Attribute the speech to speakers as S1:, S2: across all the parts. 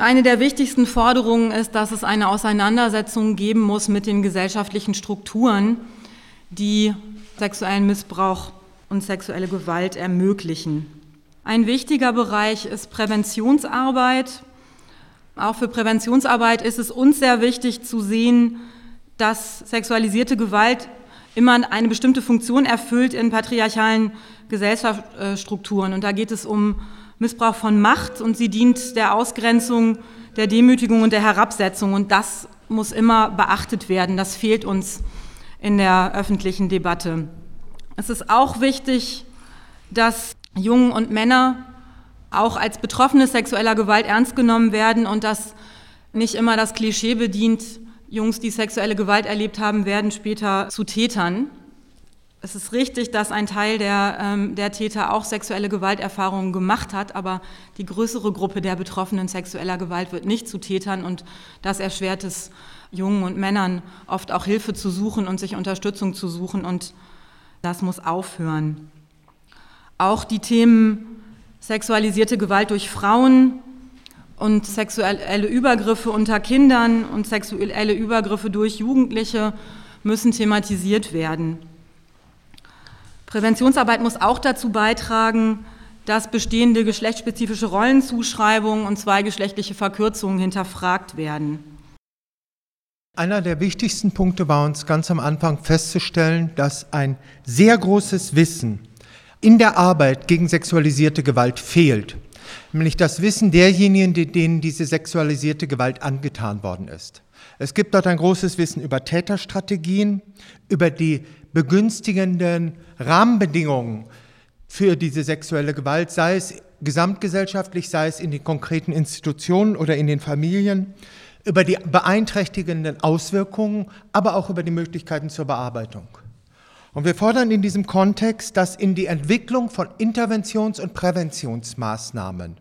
S1: Eine der wichtigsten Forderungen ist, dass es eine Auseinandersetzung geben muss mit den gesellschaftlichen Strukturen, die sexuellen Missbrauch und sexuelle Gewalt ermöglichen. Ein wichtiger Bereich ist Präventionsarbeit. Auch für Präventionsarbeit ist es uns sehr wichtig zu sehen, dass sexualisierte Gewalt immer eine bestimmte Funktion erfüllt in patriarchalen Gesellschaftsstrukturen. Und da geht es um Missbrauch von Macht und sie dient der Ausgrenzung, der Demütigung und der Herabsetzung. Und das muss immer beachtet werden. Das fehlt uns in der öffentlichen Debatte. Es ist auch wichtig, dass Jungen und Männer auch als Betroffene sexueller Gewalt ernst genommen werden und dass nicht immer das Klischee bedient, Jungs, die sexuelle Gewalt erlebt haben, werden später zu Tätern. Es ist richtig, dass ein Teil der, ähm, der Täter auch sexuelle Gewalterfahrungen gemacht hat, aber die größere Gruppe der Betroffenen sexueller Gewalt wird nicht zu Tätern und das erschwert es Jungen und Männern oft auch Hilfe zu suchen und sich Unterstützung zu suchen und das muss aufhören. Auch die Themen sexualisierte Gewalt durch Frauen und sexuelle Übergriffe unter Kindern und sexuelle Übergriffe durch Jugendliche müssen thematisiert werden. Präventionsarbeit muss auch dazu beitragen, dass bestehende geschlechtsspezifische Rollenzuschreibungen und zweigeschlechtliche Verkürzungen hinterfragt werden.
S2: Einer der wichtigsten Punkte war uns ganz am Anfang festzustellen, dass ein sehr großes Wissen in der Arbeit gegen sexualisierte Gewalt fehlt. Nämlich das Wissen derjenigen, denen diese sexualisierte Gewalt angetan worden ist. Es gibt dort ein großes Wissen über Täterstrategien, über die begünstigenden Rahmenbedingungen für diese sexuelle Gewalt, sei es gesamtgesellschaftlich, sei es in den konkreten Institutionen oder in den Familien, über die beeinträchtigenden Auswirkungen, aber auch über die Möglichkeiten zur Bearbeitung. Und wir fordern in diesem Kontext, dass in die Entwicklung von Interventions- und Präventionsmaßnahmen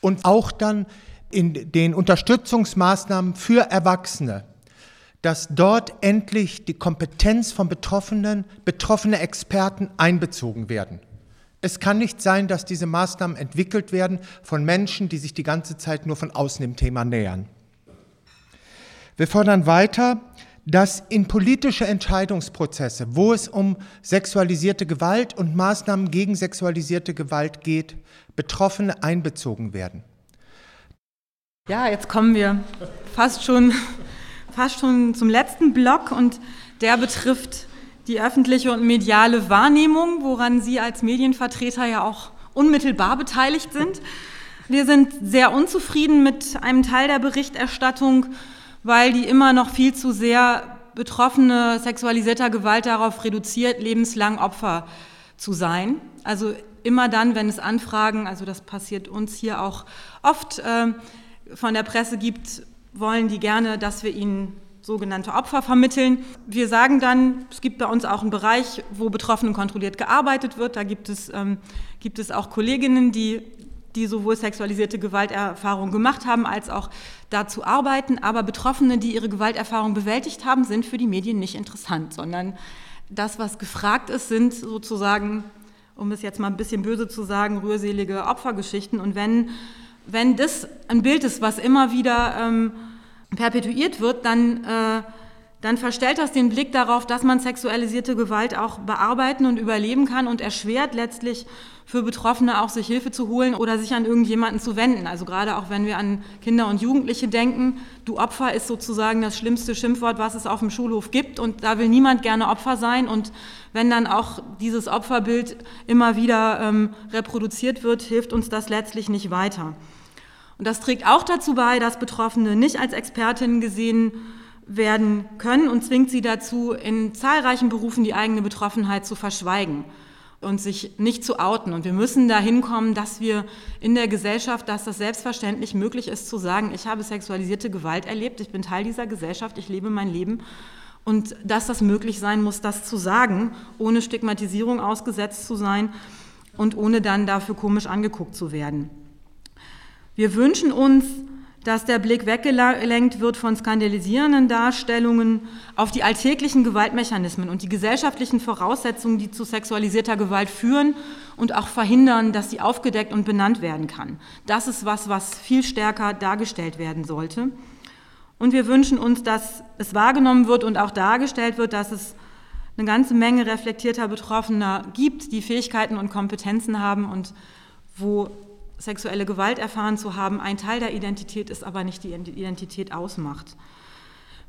S2: und auch dann in den Unterstützungsmaßnahmen für Erwachsene dass dort endlich die Kompetenz von Betroffenen, betroffene Experten einbezogen werden. Es kann nicht sein, dass diese Maßnahmen entwickelt werden von Menschen, die sich die ganze Zeit nur von außen dem Thema nähern. Wir fordern weiter, dass in politische Entscheidungsprozesse, wo es um sexualisierte Gewalt und Maßnahmen gegen sexualisierte Gewalt geht, Betroffene einbezogen werden.
S1: Ja, jetzt kommen wir fast schon fast schon zum letzten Block und der betrifft die öffentliche und mediale Wahrnehmung, woran Sie als Medienvertreter ja auch unmittelbar beteiligt sind. Wir sind sehr unzufrieden mit einem Teil der Berichterstattung, weil die immer noch viel zu sehr Betroffene sexualisierter Gewalt darauf reduziert, lebenslang Opfer zu sein. Also immer dann, wenn es Anfragen, also das passiert uns hier auch oft, äh, von der Presse gibt, wollen die gerne, dass wir ihnen sogenannte Opfer vermitteln. Wir sagen dann, es gibt bei uns auch einen Bereich, wo Betroffenen kontrolliert gearbeitet wird. Da gibt es, ähm, gibt es auch Kolleginnen, die, die sowohl sexualisierte Gewalterfahrungen gemacht haben, als auch dazu arbeiten. Aber Betroffene, die ihre Gewalterfahrung bewältigt haben, sind für die Medien nicht interessant, sondern das, was gefragt ist, sind sozusagen, um es jetzt mal ein bisschen böse zu sagen, rührselige Opfergeschichten. Und wenn wenn das ein Bild ist, was immer wieder ähm, perpetuiert wird, dann, äh, dann verstellt das den Blick darauf, dass man sexualisierte Gewalt auch bearbeiten und überleben kann und erschwert letztlich für Betroffene auch sich Hilfe zu holen oder sich an irgendjemanden zu wenden. Also gerade auch wenn wir an Kinder und Jugendliche denken, du Opfer ist sozusagen das schlimmste Schimpfwort, was es auf dem Schulhof gibt und da will niemand gerne Opfer sein und wenn dann auch dieses Opferbild immer wieder ähm, reproduziert wird, hilft uns das letztlich nicht weiter. Und das trägt auch dazu bei, dass Betroffene nicht als Expertinnen gesehen werden können und zwingt sie dazu, in zahlreichen Berufen die eigene Betroffenheit zu verschweigen und sich nicht zu outen. Und wir müssen dahin kommen, dass wir in der Gesellschaft, dass das selbstverständlich möglich ist, zu sagen, ich habe sexualisierte Gewalt erlebt, ich bin Teil dieser Gesellschaft, ich lebe mein Leben. Und dass das möglich sein muss, das zu sagen, ohne Stigmatisierung ausgesetzt zu sein und ohne dann dafür komisch angeguckt zu werden. Wir wünschen uns, dass der Blick weggelenkt wird von skandalisierenden Darstellungen auf die alltäglichen Gewaltmechanismen und die gesellschaftlichen Voraussetzungen, die zu sexualisierter Gewalt führen und auch verhindern, dass sie aufgedeckt und benannt werden kann. Das ist was, was viel stärker dargestellt werden sollte. Und wir wünschen uns, dass es wahrgenommen wird und auch dargestellt wird, dass es eine ganze Menge reflektierter Betroffener gibt, die Fähigkeiten und Kompetenzen haben und wo sexuelle Gewalt erfahren zu haben, ein Teil der Identität ist, aber nicht die Identität ausmacht.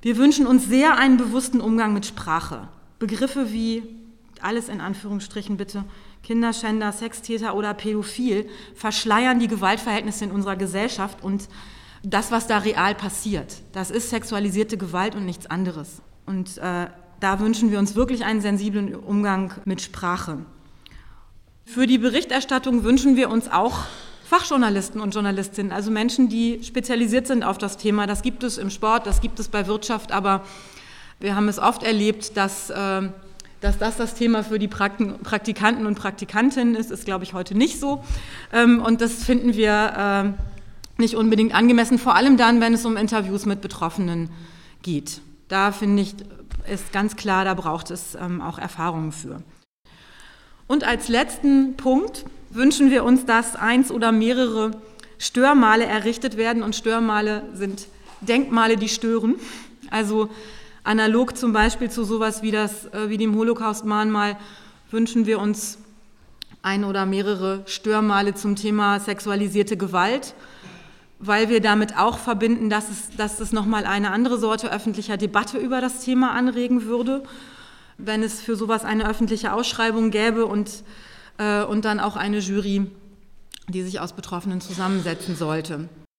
S1: Wir wünschen uns sehr einen bewussten Umgang mit Sprache. Begriffe wie, alles in Anführungsstrichen bitte, Kinderschänder, Sextäter oder Pädophil verschleiern die Gewaltverhältnisse in unserer Gesellschaft und das, was da real passiert. Das ist sexualisierte Gewalt und nichts anderes. Und äh, da wünschen wir uns wirklich einen sensiblen Umgang mit Sprache. Für die Berichterstattung wünschen wir uns auch Fachjournalisten und Journalistinnen, also Menschen, die spezialisiert sind auf das Thema. Das gibt es im Sport, das gibt es bei Wirtschaft, aber wir haben es oft erlebt, dass, äh, dass das das Thema für die Praktikanten und Praktikantinnen ist, ist, glaube ich, heute nicht so. Ähm, und das finden wir äh, nicht unbedingt angemessen, vor allem dann, wenn es um Interviews mit Betroffenen geht. Da finde ich, ist ganz klar, da braucht es ähm, auch Erfahrungen für. Und als letzten Punkt wünschen wir uns, dass eins oder mehrere Störmale errichtet werden. Und Störmale sind Denkmale, die stören. Also analog zum Beispiel zu sowas wie, das, äh, wie dem Holocaust-Mahnmal wünschen wir uns ein oder mehrere Störmale zum Thema sexualisierte Gewalt, weil wir damit auch verbinden, dass es, dass es nochmal eine andere Sorte öffentlicher Debatte über das Thema anregen würde, wenn es für sowas eine öffentliche Ausschreibung gäbe und äh, und dann auch eine Jury, die sich aus Betroffenen zusammensetzen sollte.